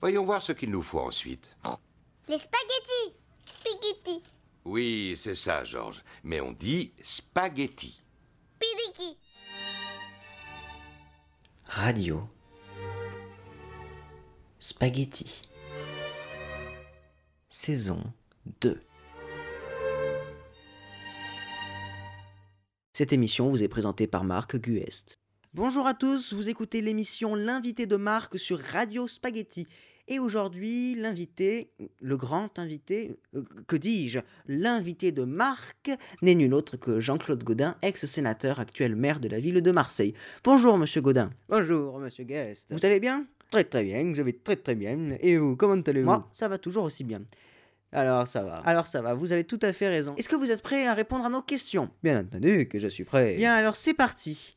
Voyons voir ce qu'il nous faut ensuite. Les spaghettis Spaghetti Oui, c'est ça, Georges. Mais on dit spaghetti. Pidiki Radio. Spaghetti. Saison 2. Cette émission vous est présentée par Marc Guest. Bonjour à tous, vous écoutez l'émission L'invité de Marc sur Radio Spaghetti. Et aujourd'hui, l'invité, le grand invité, euh, que dis-je, l'invité de Marc n'est nul autre que Jean-Claude Gaudin, ex-sénateur, actuel maire de la ville de Marseille. Bonjour, monsieur Gaudin. Bonjour, monsieur Guest. Vous allez bien? Très très bien, je vais très très bien. Et vous, comment allez-vous? Moi, ça va toujours aussi bien. Alors ça va. Alors ça va, vous avez tout à fait raison. Est-ce que vous êtes prêt à répondre à nos questions? Bien entendu que je suis prêt. Bien, alors c'est parti.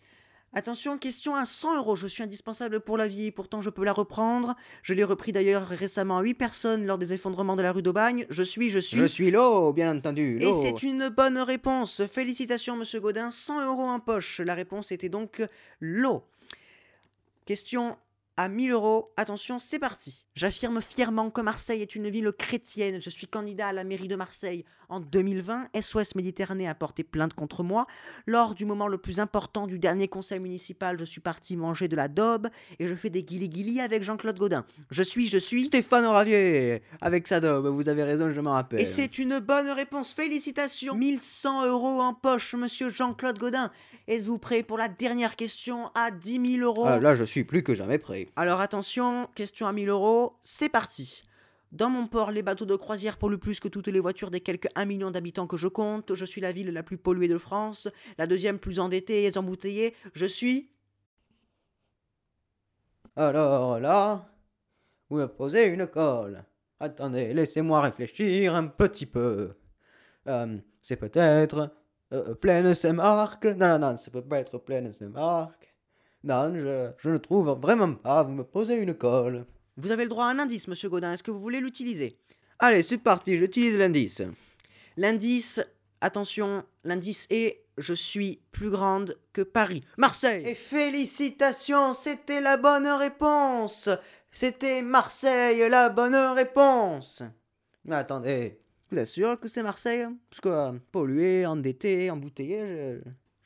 Attention, question à 100 euros. Je suis indispensable pour la vie, pourtant je peux la reprendre. Je l'ai repris d'ailleurs récemment à 8 personnes lors des effondrements de la rue d'Aubagne. Je suis, je suis. Je suis l'eau, bien entendu. Et c'est une bonne réponse. Félicitations, monsieur Godin. 100 euros en poche. La réponse était donc l'eau. Question à 1000 euros. Attention, c'est parti. J'affirme fièrement que Marseille est une ville chrétienne. Je suis candidat à la mairie de Marseille. En 2020, SOS Méditerranée a porté plainte contre moi. Lors du moment le plus important du dernier conseil municipal, je suis parti manger de la daube et je fais des guili-guili avec Jean-Claude Godin. Je suis, je suis. Stéphane Ravier, avec sa daube, vous avez raison, je m'en rappelle. Et c'est une bonne réponse. Félicitations. 1100 euros en poche, monsieur Jean-Claude Godin. Êtes-vous prêt pour la dernière question à 10 000 euros? Ah, là, je suis plus que jamais prêt. Alors attention, question à 1000 euros, c'est parti. Dans mon port, les bateaux de croisière polluent plus que toutes les voitures des quelques 1 million d'habitants que je compte. Je suis la ville la plus polluée de France, la deuxième plus endettée et embouteillée. Je suis... Alors là, vous me posez une colle. Attendez, laissez-moi réfléchir un petit peu. Euh, c'est peut-être euh, Plaine Saint-Marc. Non, non, non, ça peut pas être Plaine Saint-Marc. Non, je, je ne trouve vraiment pas. Vous me posez une colle. Vous avez le droit à un indice, monsieur Godin. Est-ce que vous voulez l'utiliser? Allez, c'est parti, j'utilise l'indice. L'indice, attention, l'indice est je suis plus grande que Paris. Marseille Et félicitations, c'était la bonne réponse C'était Marseille, la bonne réponse Mais attendez, Vous êtes sûr que c'est Marseille? Parce que euh, pollué, endetté, embouteillé,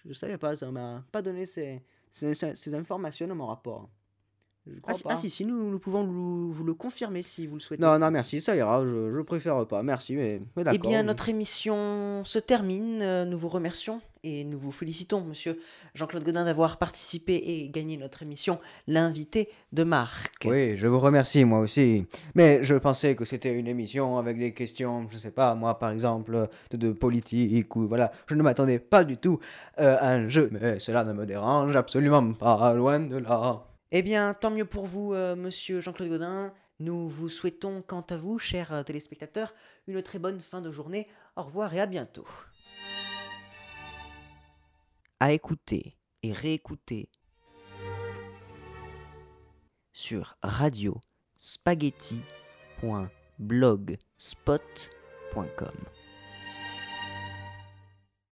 je ne savais pas, ça m'a pas donné ces, ces, informations dans mon rapport. je Ah crois si, pas. ah si, si, nous, nous pouvons vous, vous le confirmer si vous le souhaitez. Non, non, merci, ça ira, je, je préfère pas, merci, mais, mais Eh d'accord. bien, notre émission se termine. Euh, Nous vous remercions et nous vous félicitons, monsieur Jean-Claude Godin, d'avoir participé et gagné notre émission L'invité de Marc. Oui, je vous remercie, moi aussi. Mais je pensais que c'était une émission avec des questions, je sais pas, moi, par exemple, de, de politique, ou voilà. Je ne m'attendais pas du tout euh, à un jeu, mais cela ne me dérange absolument pas, loin de là. Eh bien, tant mieux pour vous, euh, monsieur Jean-Claude Godin. Nous vous souhaitons, quant à vous, chers euh, téléspectateurs, une très bonne fin de journée. Au revoir et à bientôt. À écouter et réécouter sur radio spaghetti.blogspot.com.